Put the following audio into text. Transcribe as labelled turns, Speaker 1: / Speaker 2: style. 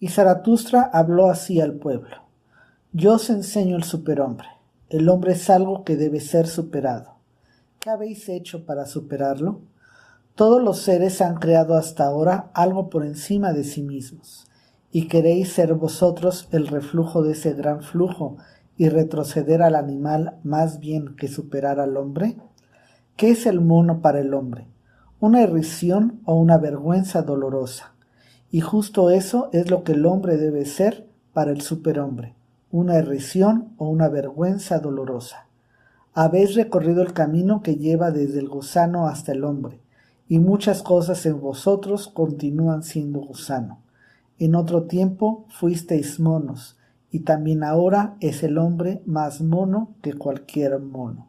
Speaker 1: Y Zaratustra habló así al pueblo. Yo os enseño el superhombre. El hombre es algo que debe ser superado. ¿Qué habéis hecho para superarlo? Todos los seres han creado hasta ahora algo por encima de sí mismos, y queréis ser vosotros el reflujo de ese gran flujo y retroceder al animal más bien que superar al hombre? ¿Qué es el mono para el hombre? Una irrisión o una vergüenza dolorosa. Y justo eso es lo que el hombre debe ser para el superhombre, una irrisión o una vergüenza dolorosa. Habéis recorrido el camino que lleva desde el gusano hasta el hombre, y muchas cosas en vosotros continúan siendo gusano. En otro tiempo fuisteis monos, y también ahora es el hombre más mono que cualquier mono.